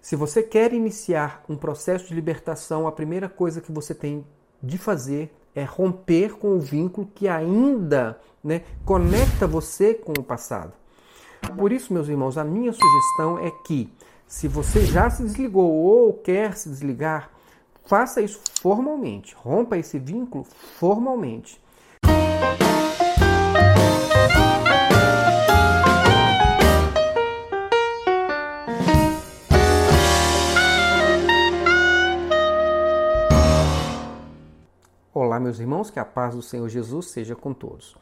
Se você quer iniciar um processo de libertação, a primeira coisa que você tem de fazer é romper com o vínculo que ainda né, conecta você com o passado. Por isso, meus irmãos, a minha sugestão é que, se você já se desligou ou quer se desligar, faça isso formalmente. Rompa esse vínculo formalmente. Meus irmãos, que a paz do Senhor Jesus seja com todos.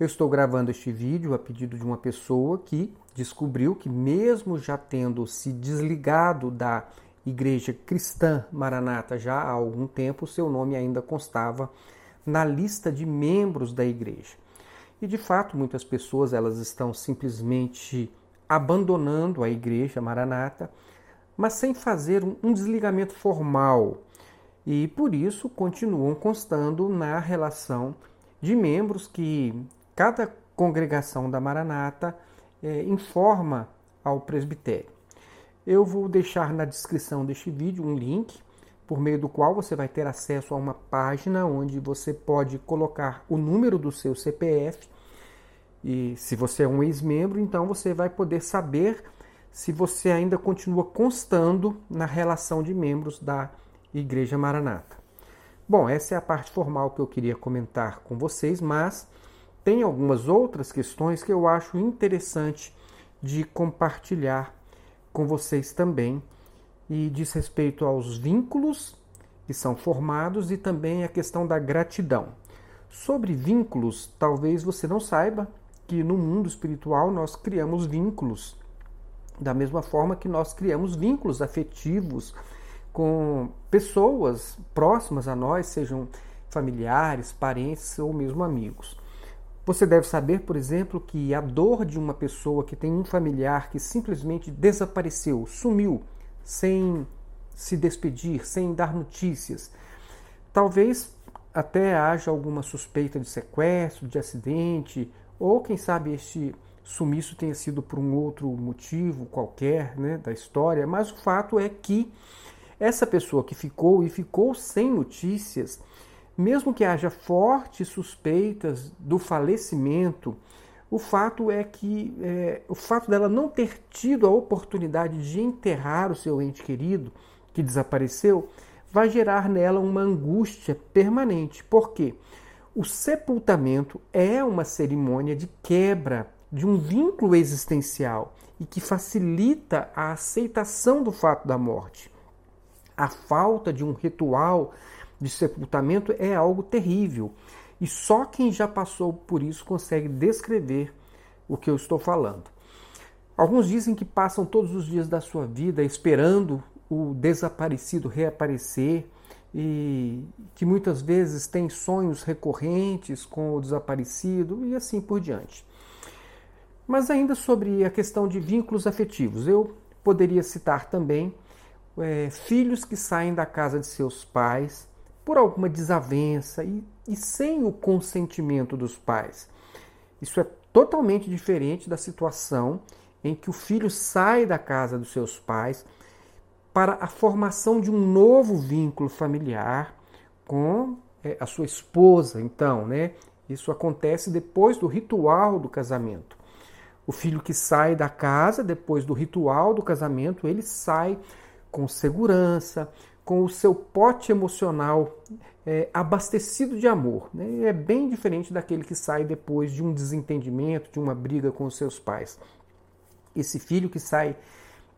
Eu estou gravando este vídeo a pedido de uma pessoa que descobriu que, mesmo já tendo se desligado da Igreja Cristã Maranata já há algum tempo, seu nome ainda constava na lista de membros da igreja. E de fato, muitas pessoas elas estão simplesmente abandonando a igreja Maranata, mas sem fazer um desligamento formal. E por isso continuam constando na relação de membros que Cada congregação da Maranata é, informa ao presbitério. Eu vou deixar na descrição deste vídeo um link por meio do qual você vai ter acesso a uma página onde você pode colocar o número do seu CPF. E se você é um ex-membro, então você vai poder saber se você ainda continua constando na relação de membros da Igreja Maranata. Bom, essa é a parte formal que eu queria comentar com vocês, mas tem algumas outras questões que eu acho interessante de compartilhar com vocês também e diz respeito aos vínculos que são formados e também a questão da gratidão. Sobre vínculos, talvez você não saiba que no mundo espiritual nós criamos vínculos da mesma forma que nós criamos vínculos afetivos com pessoas próximas a nós, sejam familiares, parentes ou mesmo amigos. Você deve saber, por exemplo, que a dor de uma pessoa que tem um familiar que simplesmente desapareceu, sumiu, sem se despedir, sem dar notícias. Talvez até haja alguma suspeita de sequestro, de acidente, ou quem sabe este sumiço tenha sido por um outro motivo qualquer né, da história, mas o fato é que essa pessoa que ficou e ficou sem notícias, mesmo que haja fortes suspeitas do falecimento, o fato é que é, o fato dela não ter tido a oportunidade de enterrar o seu ente querido que desapareceu vai gerar nela uma angústia permanente. Por quê? O sepultamento é uma cerimônia de quebra de um vínculo existencial e que facilita a aceitação do fato da morte. A falta de um ritual de sepultamento é algo terrível. E só quem já passou por isso consegue descrever o que eu estou falando. Alguns dizem que passam todos os dias da sua vida esperando o desaparecido reaparecer e que muitas vezes têm sonhos recorrentes com o desaparecido e assim por diante. Mas ainda sobre a questão de vínculos afetivos, eu poderia citar também é, filhos que saem da casa de seus pais por alguma desavença e, e sem o consentimento dos pais. Isso é totalmente diferente da situação em que o filho sai da casa dos seus pais para a formação de um novo vínculo familiar com é, a sua esposa. Então, né? Isso acontece depois do ritual do casamento. O filho que sai da casa depois do ritual do casamento, ele sai com segurança, com o seu pote emocional é, abastecido de amor. Né? É bem diferente daquele que sai depois de um desentendimento, de uma briga com os seus pais. Esse filho que sai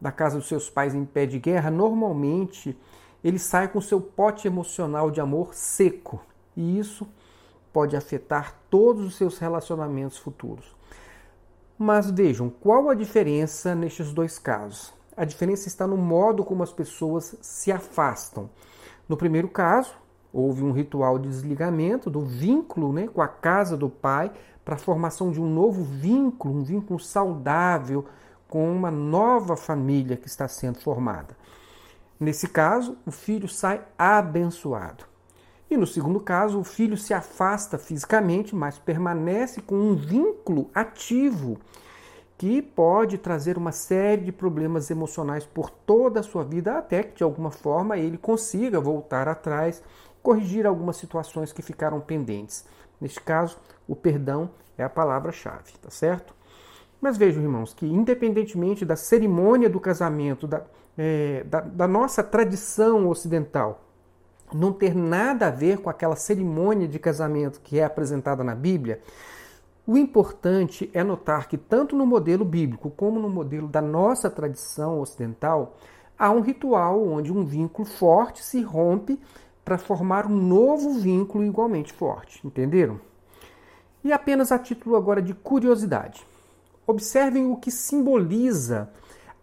da casa dos seus pais em pé de guerra, normalmente ele sai com seu pote emocional de amor seco. E isso pode afetar todos os seus relacionamentos futuros. Mas vejam, qual a diferença nestes dois casos? A diferença está no modo como as pessoas se afastam. No primeiro caso, houve um ritual de desligamento do vínculo né, com a casa do pai para a formação de um novo vínculo, um vínculo saudável com uma nova família que está sendo formada. Nesse caso, o filho sai abençoado. E no segundo caso, o filho se afasta fisicamente, mas permanece com um vínculo ativo que pode trazer uma série de problemas emocionais por toda a sua vida, até que de alguma forma ele consiga voltar atrás, corrigir algumas situações que ficaram pendentes. Neste caso, o perdão é a palavra-chave, tá certo? Mas vejam, irmãos, que independentemente da cerimônia do casamento, da, é, da, da nossa tradição ocidental, não ter nada a ver com aquela cerimônia de casamento que é apresentada na Bíblia, o importante é notar que, tanto no modelo bíblico como no modelo da nossa tradição ocidental, há um ritual onde um vínculo forte se rompe para formar um novo vínculo igualmente forte. Entenderam? E apenas a título agora de curiosidade. Observem o que simboliza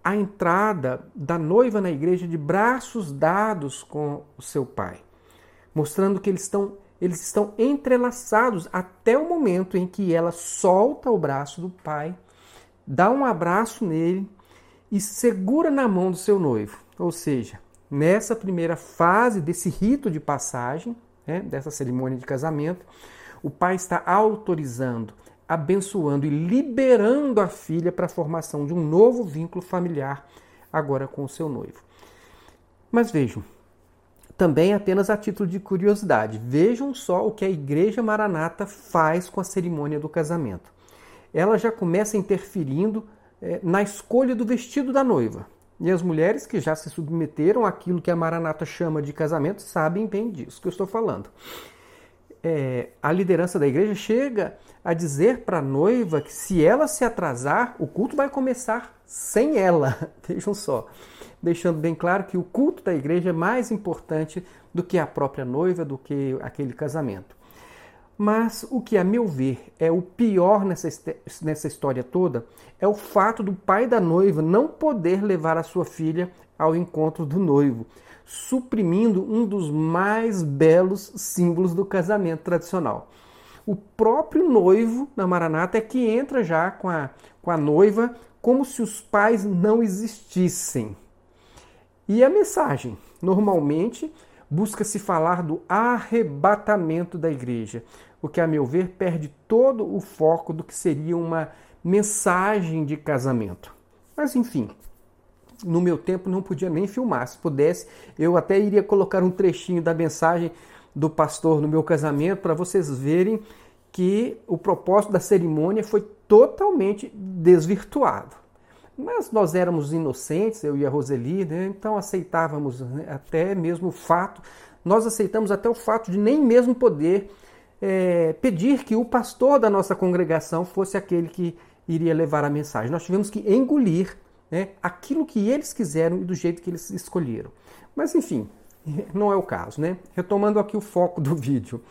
a entrada da noiva na igreja de braços dados com o seu pai, mostrando que eles estão eles estão entrelaçados até o momento em que ela solta o braço do pai, dá um abraço nele e segura na mão do seu noivo. Ou seja, nessa primeira fase desse rito de passagem, né, dessa cerimônia de casamento, o pai está autorizando, abençoando e liberando a filha para a formação de um novo vínculo familiar agora com o seu noivo. Mas vejam, também apenas a título de curiosidade, vejam só o que a Igreja Maranata faz com a cerimônia do casamento. Ela já começa interferindo é, na escolha do vestido da noiva. E as mulheres que já se submeteram àquilo que a Maranata chama de casamento sabem bem disso que eu estou falando. É, a liderança da igreja chega a dizer para a noiva que se ela se atrasar, o culto vai começar sem ela. Vejam só deixando bem claro que o culto da igreja é mais importante do que a própria noiva, do que aquele casamento. Mas o que, a meu ver, é o pior nessa, nessa história toda é o fato do pai da noiva não poder levar a sua filha ao encontro do noivo, suprimindo um dos mais belos símbolos do casamento tradicional. O próprio noivo na Maranata é que entra já com a, com a noiva como se os pais não existissem. E a mensagem? Normalmente busca-se falar do arrebatamento da igreja, o que, a meu ver, perde todo o foco do que seria uma mensagem de casamento. Mas, enfim, no meu tempo não podia nem filmar. Se pudesse, eu até iria colocar um trechinho da mensagem do pastor no meu casamento para vocês verem que o propósito da cerimônia foi totalmente desvirtuado. Mas nós éramos inocentes, eu e a Roseli, né? então aceitávamos né, até mesmo o fato, nós aceitamos até o fato de nem mesmo poder é, pedir que o pastor da nossa congregação fosse aquele que iria levar a mensagem. Nós tivemos que engolir né, aquilo que eles quiseram e do jeito que eles escolheram. Mas enfim, não é o caso, né? Retomando aqui o foco do vídeo.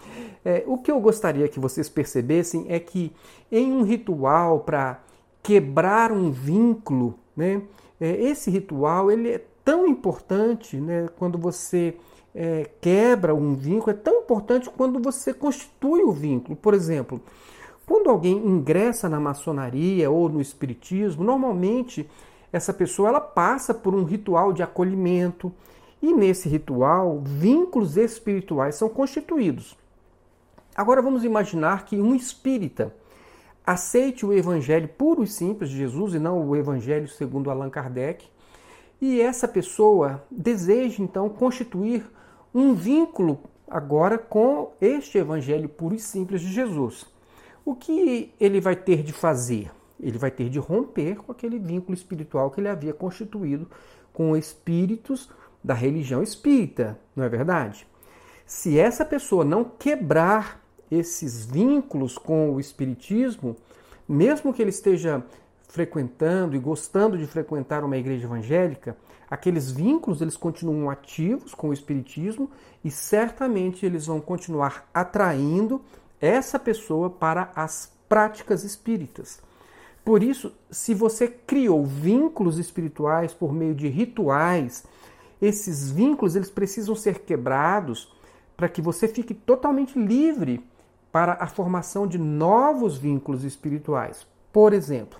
É, o que eu gostaria que vocês percebessem é que em um ritual para quebrar um vínculo, né? É, esse ritual ele é tão importante, né? Quando você é, quebra um vínculo, é tão importante quando você constitui o vínculo. Por exemplo, quando alguém ingressa na maçonaria ou no espiritismo, normalmente essa pessoa ela passa por um ritual de acolhimento e nesse ritual vínculos espirituais são constituídos. Agora vamos imaginar que um espírita aceite o evangelho puro e simples de Jesus e não o evangelho segundo Allan Kardec. E essa pessoa deseja então constituir um vínculo agora com este evangelho puro e simples de Jesus. O que ele vai ter de fazer? Ele vai ter de romper com aquele vínculo espiritual que ele havia constituído com espíritos da religião espírita, não é verdade? Se essa pessoa não quebrar esses vínculos com o Espiritismo, mesmo que ele esteja frequentando e gostando de frequentar uma igreja evangélica, aqueles vínculos eles continuam ativos com o espiritismo e certamente eles vão continuar atraindo essa pessoa para as práticas espíritas. Por isso, se você criou vínculos espirituais por meio de rituais, esses vínculos eles precisam ser quebrados para que você fique totalmente livre para a formação de novos vínculos espirituais. Por exemplo,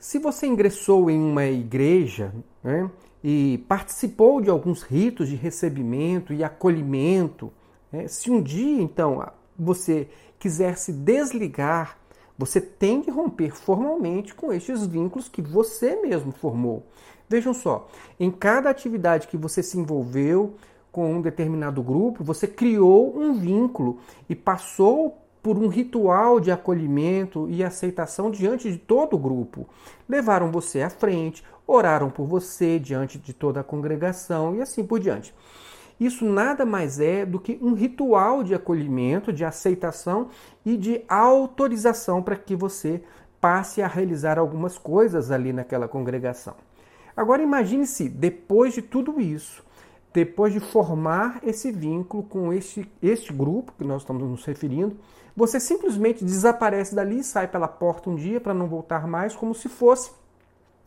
se você ingressou em uma igreja né, e participou de alguns ritos de recebimento e acolhimento, né, se um dia então você quiser se desligar Você tem de romper formalmente com estes vínculos que você mesmo formou. Vejam só, em cada atividade que você se envolveu com um determinado grupo, você criou um vínculo e passou por um ritual de acolhimento e aceitação diante de todo o grupo. Levaram você à frente, oraram por você diante de toda a congregação e assim por diante. Isso nada mais é do que um ritual de acolhimento, de aceitação e de autorização para que você passe a realizar algumas coisas ali naquela congregação. Agora imagine se, depois de tudo isso, depois de formar esse vínculo com este, este grupo que nós estamos nos referindo, você simplesmente desaparece dali, sai pela porta um dia para não voltar mais, como se fosse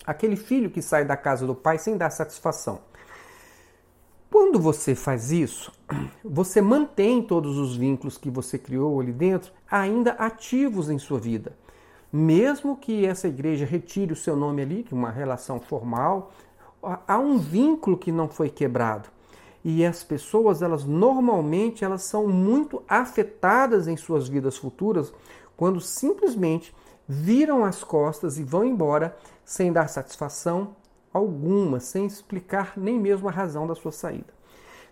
aquele filho que sai da casa do pai sem dar satisfação. Quando você faz isso, você mantém todos os vínculos que você criou ali dentro ainda ativos em sua vida. Mesmo que essa igreja retire o seu nome ali, que é uma relação formal, há um vínculo que não foi quebrado. E as pessoas, elas normalmente elas são muito afetadas em suas vidas futuras quando simplesmente viram as costas e vão embora sem dar satisfação alguma, sem explicar nem mesmo a razão da sua saída.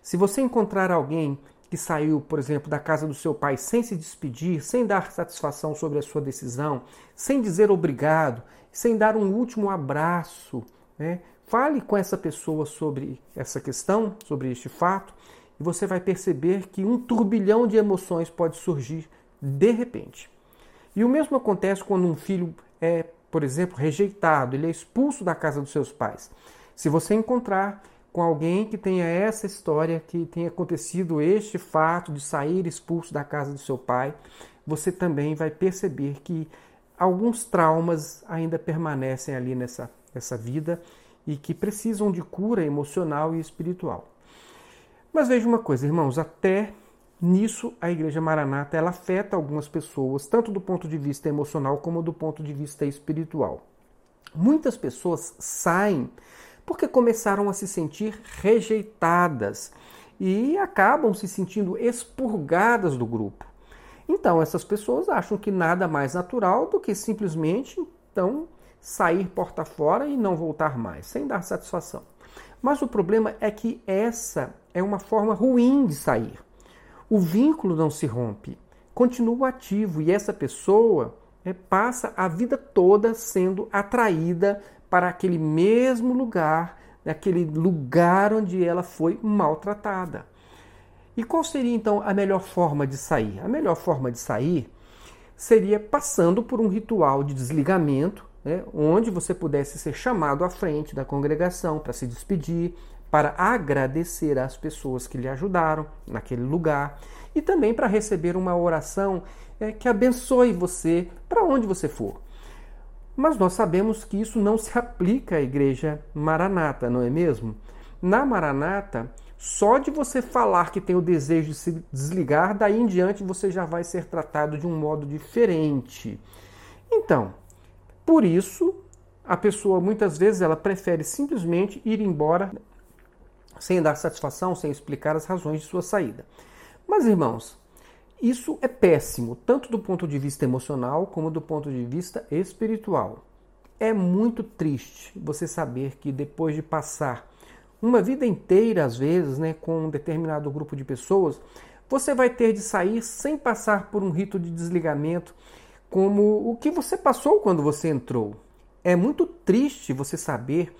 Se você encontrar alguém que saiu, por exemplo, da casa do seu pai sem se despedir, sem dar satisfação sobre a sua decisão, sem dizer obrigado, sem dar um último abraço, né? Fale com essa pessoa sobre essa questão, sobre este fato, e você vai perceber que um turbilhão de emoções pode surgir de repente. E o mesmo acontece quando um filho é, por exemplo, rejeitado, ele é expulso da casa dos seus pais. Se você encontrar com alguém que tenha essa história, que tenha acontecido este fato de sair expulso da casa do seu pai, você também vai perceber que alguns traumas ainda permanecem ali nessa, nessa vida e que precisam de cura emocional e espiritual. Mas veja uma coisa, irmãos, até nisso a Igreja Maranata ela afeta algumas pessoas, tanto do ponto de vista emocional como do ponto de vista espiritual. Muitas pessoas saem porque começaram a se sentir rejeitadas e acabam se sentindo expurgadas do grupo. Então, essas pessoas acham que nada mais natural do que simplesmente então sair porta fora e não voltar mais, sem dar satisfação. Mas o problema é que essa é uma forma ruim de sair. O vínculo não se rompe, continua ativo e essa pessoa é, passa a vida toda sendo atraída para aquele mesmo lugar, aquele lugar onde ela foi maltratada. E qual seria então a melhor forma de sair? A melhor forma de sair seria passando por um ritual de desligamento né, onde você pudesse ser chamado à frente da congregação para se despedir, para agradecer às pessoas que lhe ajudaram naquele lugar e também para receber uma oração é, que abençoe você para onde você for. Mas nós sabemos que isso não se aplica à igreja maranata, não é mesmo? Na maranata, só de você falar que tem o desejo de se desligar, daí em diante você já vai ser tratado de um modo diferente. Então, por isso, a pessoa muitas vezes ela prefere simplesmente ir embora sem dar satisfação, sem explicar as razões de sua saída. Mas irmãos, isso é péssimo, tanto do ponto de vista emocional como do ponto de vista espiritual. É muito triste você saber que depois de passar uma vida inteira, às vezes, né, com um determinado grupo de pessoas, você vai ter de sair sem passar por um rito de desligamento como o que você passou quando você entrou. É muito triste você saber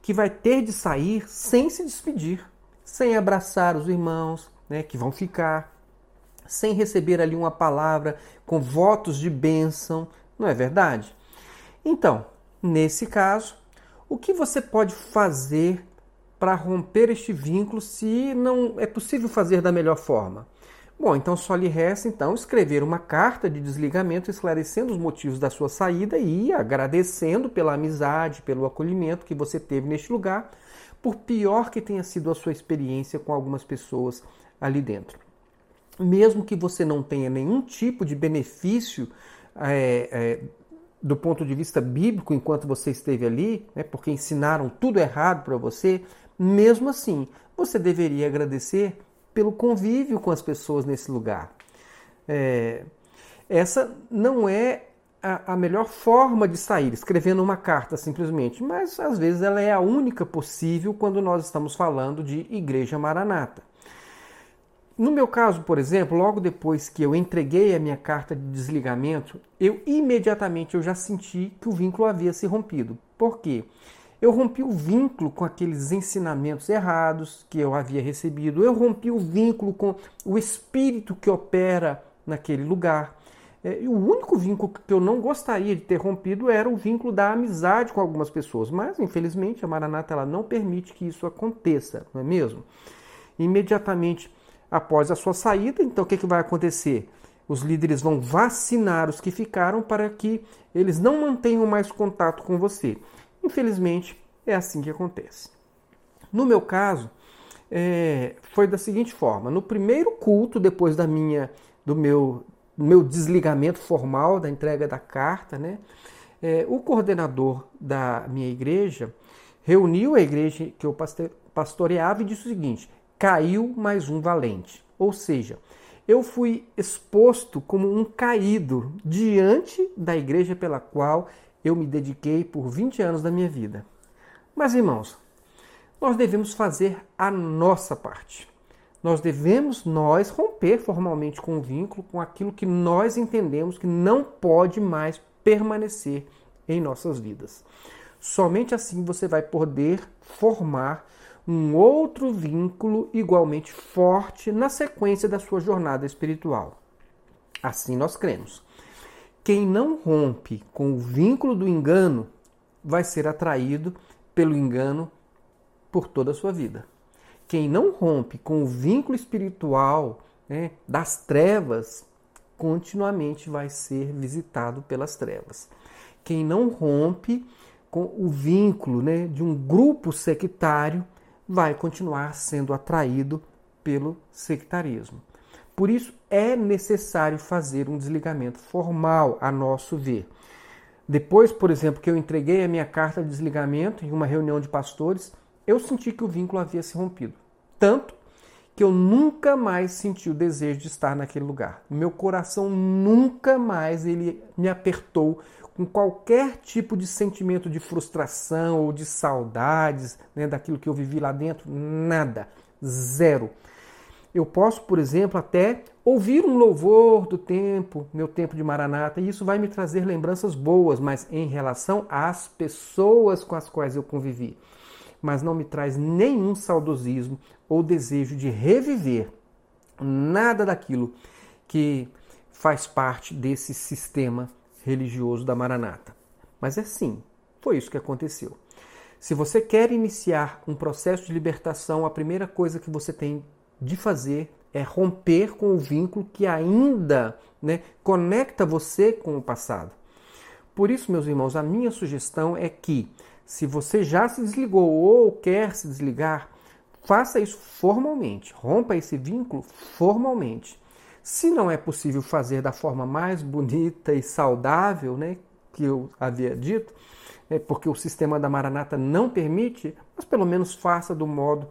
que vai ter de sair sem se despedir, sem abraçar os irmãos, né, que vão ficar, sem receber ali uma palavra com votos de bênção, não é verdade? Então, nesse caso, o que você pode fazer para romper este vínculo se não é possível fazer da melhor forma? Bom, então só lhe resta então escrever uma carta de desligamento esclarecendo os motivos da sua saída e agradecendo pela amizade, pelo acolhimento que você teve neste lugar, por pior que tenha sido a sua experiência com algumas pessoas ali dentro. Mesmo que você não tenha nenhum tipo de benefício é, é, do ponto de vista bíblico enquanto você esteve ali, né, porque ensinaram tudo errado para você, mesmo assim, você deveria agradecer pelo convívio com as pessoas nesse lugar. É, essa não é a, a, melhor forma de sair, escrevendo uma carta simplesmente, mas às vezes ela é a única possível quando nós estamos falando de Igreja Maranata. No meu caso, por exemplo, logo depois que eu entreguei a minha carta de desligamento, eu imediatamente eu já senti que o vínculo havia se rompido. Por quê? Eu rompi o vínculo com aqueles ensinamentos errados que eu havia recebido. Eu rompi o vínculo com o espírito que opera naquele lugar. É, e o único vínculo que eu não gostaria de ter rompido era o vínculo da amizade com algumas pessoas. Mas, infelizmente, a Maranata ela não permite que isso aconteça, não é mesmo? Imediatamente após a sua saída, então o que, que vai acontecer? Os líderes vão vacinar os que ficaram para que eles não mantenham mais contato com você. Infelizmente, é assim que acontece. No meu caso, é, foi da seguinte forma: no primeiro culto, depois da minha, do meu, meu desligamento formal da entrega da carta, né, é, o coordenador da minha igreja reuniu a igreja que eu pastoreava e disse o seguinte: caiu mais um valente. Ou seja, eu fui exposto como um caído diante da igreja pela qual eu me dediquei por 20 anos da minha vida. Mas, irmãos, nós devemos fazer a nossa parte. Nós devemos, nós, romper formalmente com o vínculo, com aquilo que nós entendemos que não pode mais permanecer em nossas vidas. Somente assim você vai poder formar um outro vínculo igualmente forte na sequência da sua jornada espiritual. Assim nós cremos. Quem não rompe com o vínculo do engano vai ser atraído pelo engano por toda a sua vida. Quem não rompe com o vínculo espiritual né, das trevas continuamente vai ser visitado pelas trevas. Quem não rompe com o vínculo né, de um grupo sectário vai continuar sendo atraído pelo sectarismo. Por isso é necessário fazer um desligamento formal, a nosso ver. Depois, por exemplo, que eu entreguei a minha carta de desligamento em uma reunião de pastores, eu senti que o vínculo havia se rompido. Tanto que eu nunca mais senti o desejo de estar naquele lugar. Meu coração nunca mais ele me apertou com qualquer tipo de sentimento de frustração ou de saudades né, daquilo que eu vivi lá dentro. Nada. Zero. Eu posso, por exemplo, até ouvir um louvor do tempo, meu tempo de Maranata, e isso vai me trazer lembranças boas, mas em relação às pessoas com as quais eu convivi. Mas não me traz nenhum saudosismo ou desejo de reviver nada daquilo que faz parte desse sistema religioso da Maranata. Mas é sim, foi isso que aconteceu. Se você quer iniciar um processo de libertação, a primeira coisa que você tem de fazer é romper com o vínculo que ainda né, conecta você com o passado. Por isso, meus irmãos, a minha sugestão é que, se você já se desligou ou quer se desligar, faça isso formalmente, rompa esse vínculo formalmente. Se não é possível fazer da forma mais bonita e saudável, né, que eu havia dito, é porque o sistema da Maranata não permite, mas pelo menos faça do modo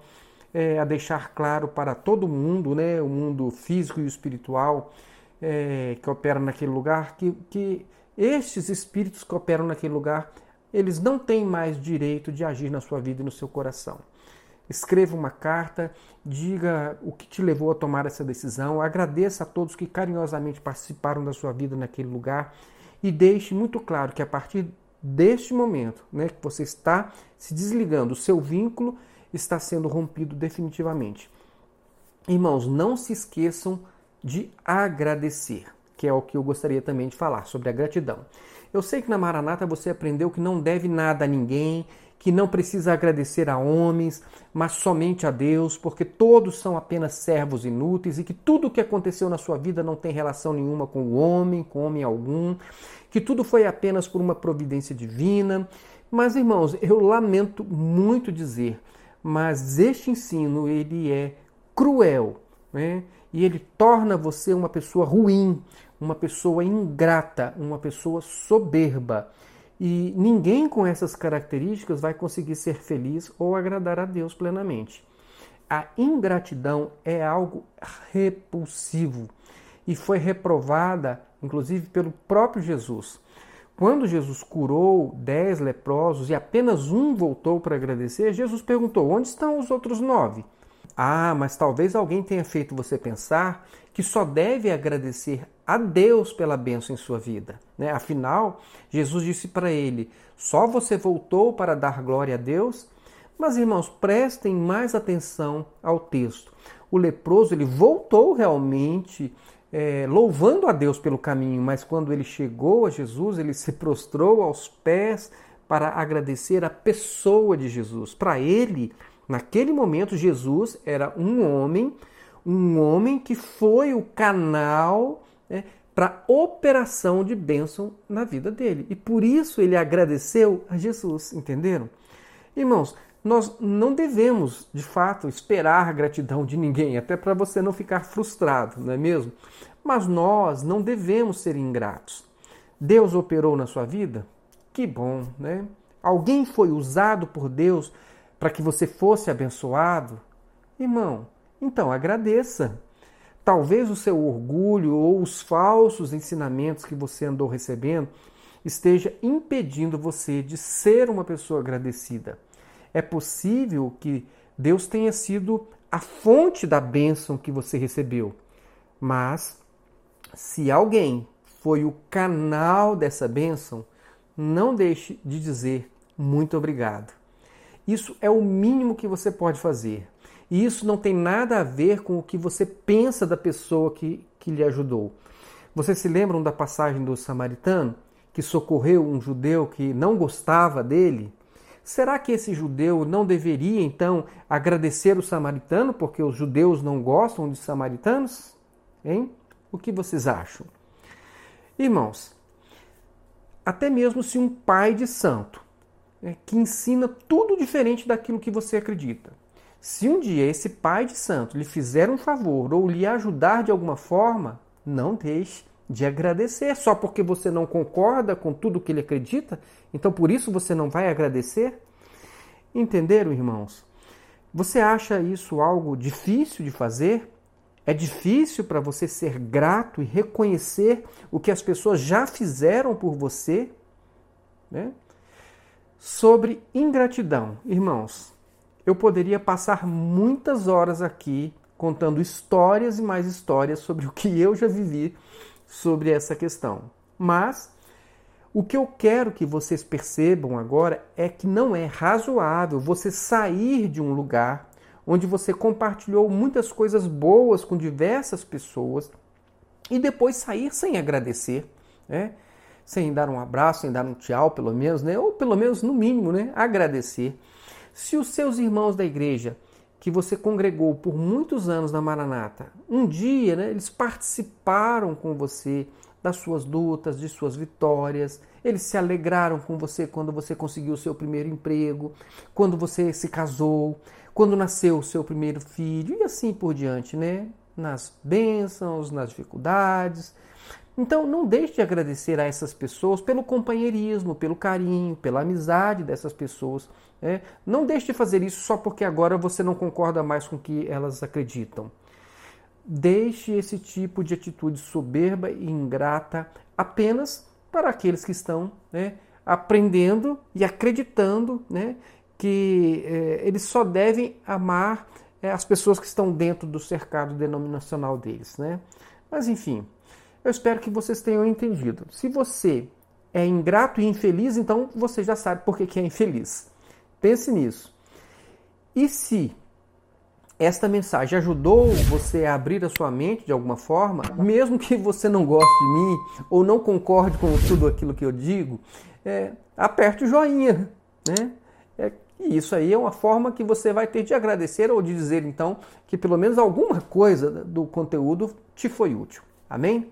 é, a deixar claro para todo mundo, né, o mundo físico e espiritual é, que opera naquele lugar, que, que estes espíritos que operam naquele lugar, eles não têm mais direito de agir na sua vida e no seu coração. Escreva uma carta, diga o que te levou a tomar essa decisão, agradeça a todos que carinhosamente participaram da sua vida naquele lugar e deixe muito claro que a partir deste momento, né, que você está se desligando, o seu vínculo está sendo rompido definitivamente. Irmãos, não se esqueçam de agradecer, que é o que eu gostaria também de falar sobre a gratidão. Eu sei que na Maranata você aprendeu que não deve nada a ninguém, que não precisa agradecer a homens, mas somente a Deus, porque todos são apenas servos inúteis e que tudo o que aconteceu na sua vida não tem relação nenhuma com o homem, com homem algum, que tudo foi apenas por uma providência divina. Mas, irmãos, eu lamento muito dizer, mas este ensino ele é cruel, né? E ele torna você uma pessoa ruim, uma pessoa ingrata, uma pessoa soberba. E ninguém com essas características vai conseguir ser feliz ou agradar a Deus plenamente. A ingratidão é algo repulsivo. e foi reprovada, inclusive, pelo próprio Jesus. Quando Jesus curou dez leprosos e apenas um voltou para agradecer, Jesus perguntou: Onde estão os outros nove? Ah, mas talvez alguém tenha feito você pensar que só deve agradecer a Deus pela bênção em sua vida. Né? Afinal, Jesus disse para ele: Só você voltou para dar glória a Deus? Mas, irmãos, prestem mais atenção ao texto. O leproso ele voltou realmente é, louvando a Deus pelo caminho, mas quando ele chegou a Jesus, ele se prostrou aos pés para agradecer a pessoa de Jesus. Para ele, naquele momento, Jesus era um homem, um homem que foi o canal né, para operação de bênção na vida dele. E por isso ele agradeceu a Jesus, entenderam? Irmãos, nós não devemos, de fato, esperar gratidão de ninguém, até para você não ficar frustrado, não é mesmo? Mas nós não devemos ser ingratos. Deus operou na sua vida? Que bom, né? Alguém foi usado por Deus para que você fosse abençoado? Irmão, então agradeça. Talvez o seu orgulho ou os falsos ensinamentos que você andou recebendo esteja impedindo você de ser uma pessoa agradecida. É possível que Deus tenha sido a fonte da bênção que você recebeu, mas se alguém foi o canal dessa bênção, não deixe de dizer muito obrigado. Isso é o mínimo que você pode fazer. E isso não tem nada a ver com o que você pensa da pessoa que, que lhe ajudou. Vocês se lembram da passagem do samaritano que socorreu um judeu que não gostava dele? Será que esse judeu não deveria então agradecer o samaritano porque os judeus não gostam de samaritanos? Hein? O que vocês acham? Irmãos, até mesmo se um pai de santo né, que ensina tudo diferente daquilo que você acredita, se um dia esse pai de santo lhe fizer um favor ou lhe ajudar de alguma forma, não deixe de agradecer só porque você não concorda com tudo que ele acredita, então por isso você não vai agradecer? Entenderam, irmãos? Você acha isso algo difícil de fazer? É difícil para você ser grato e reconhecer o que as pessoas já fizeram por você? Né? Sobre ingratidão, irmãos, eu poderia passar muitas horas aqui contando histórias e mais histórias sobre o que eu já vivi sobre essa questão. Mas o que eu quero que vocês percebam agora é que não é razoável você sair de um lugar onde você compartilhou muitas coisas boas com diversas pessoas e depois sair sem agradecer, né? sem dar um abraço, sem dar um tchau, pelo menos, né? ou pelo menos no mínimo, né? agradecer. Se os seus irmãos da igreja que você congregou por muitos anos na Maranata, um dia né, eles participaram com você das suas lutas, de suas vitórias, eles se alegraram com você quando você conseguiu o seu primeiro emprego, quando você se casou, quando nasceu o seu primeiro filho e assim por diante, né? Nas bênçãos, nas dificuldades. Então, não deixe de agradecer a essas pessoas pelo companheirismo, pelo carinho, pela amizade dessas pessoas. Né? Não deixe de fazer isso só porque agora você não concorda mais com o que elas acreditam. Deixe esse tipo de atitude soberba e ingrata apenas para aqueles que estão né, aprendendo e acreditando né, que é, eles só devem amar é, as pessoas que estão dentro do cercado denominacional deles, né? Mas enfim, eu espero que vocês tenham entendido. Se você é ingrato e infeliz, então você já sabe por que, é infeliz. Pense nisso. E se esta mensagem ajudou você a abrir a sua mente de alguma forma, mesmo que você não goste de mim ou não concorde com tudo aquilo que eu digo, é, aperte o joinha, né? É, e isso aí é uma forma que você vai ter de agradecer ou de dizer então que pelo menos alguma coisa do conteúdo te foi útil. Amém?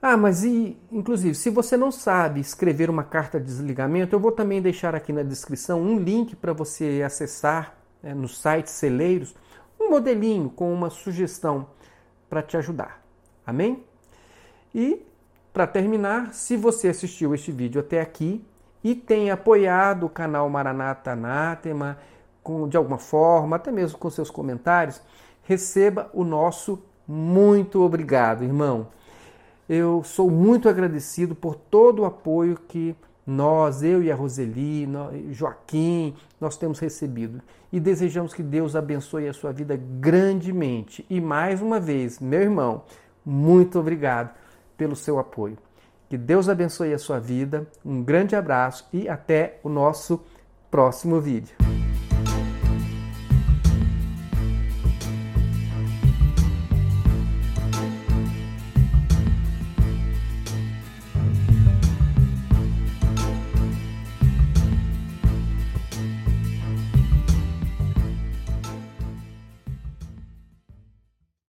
Ah, mas e, inclusive, se você não sabe escrever uma carta de desligamento, eu vou também deixar aqui na descrição um link para você acessar né, no site Celeiros um modelinho com uma sugestão para te ajudar. Amém? E, para terminar, se você assistiu este vídeo até aqui, e tem apoiado o canal Maranata Anátema com, de alguma forma, até mesmo com seus comentários, receba o nosso Muito obrigado, irmão. Eu sou muito agradecido por todo o apoio que nós, eu e a Roseli, Joaquim, nós temos recebido. E desejamos que Deus abençoe a sua vida grandemente. E mais uma vez, meu irmão, muito obrigado pelo seu apoio. Que Deus abençoe a sua vida. Um grande abraço e até o nosso próximo vídeo.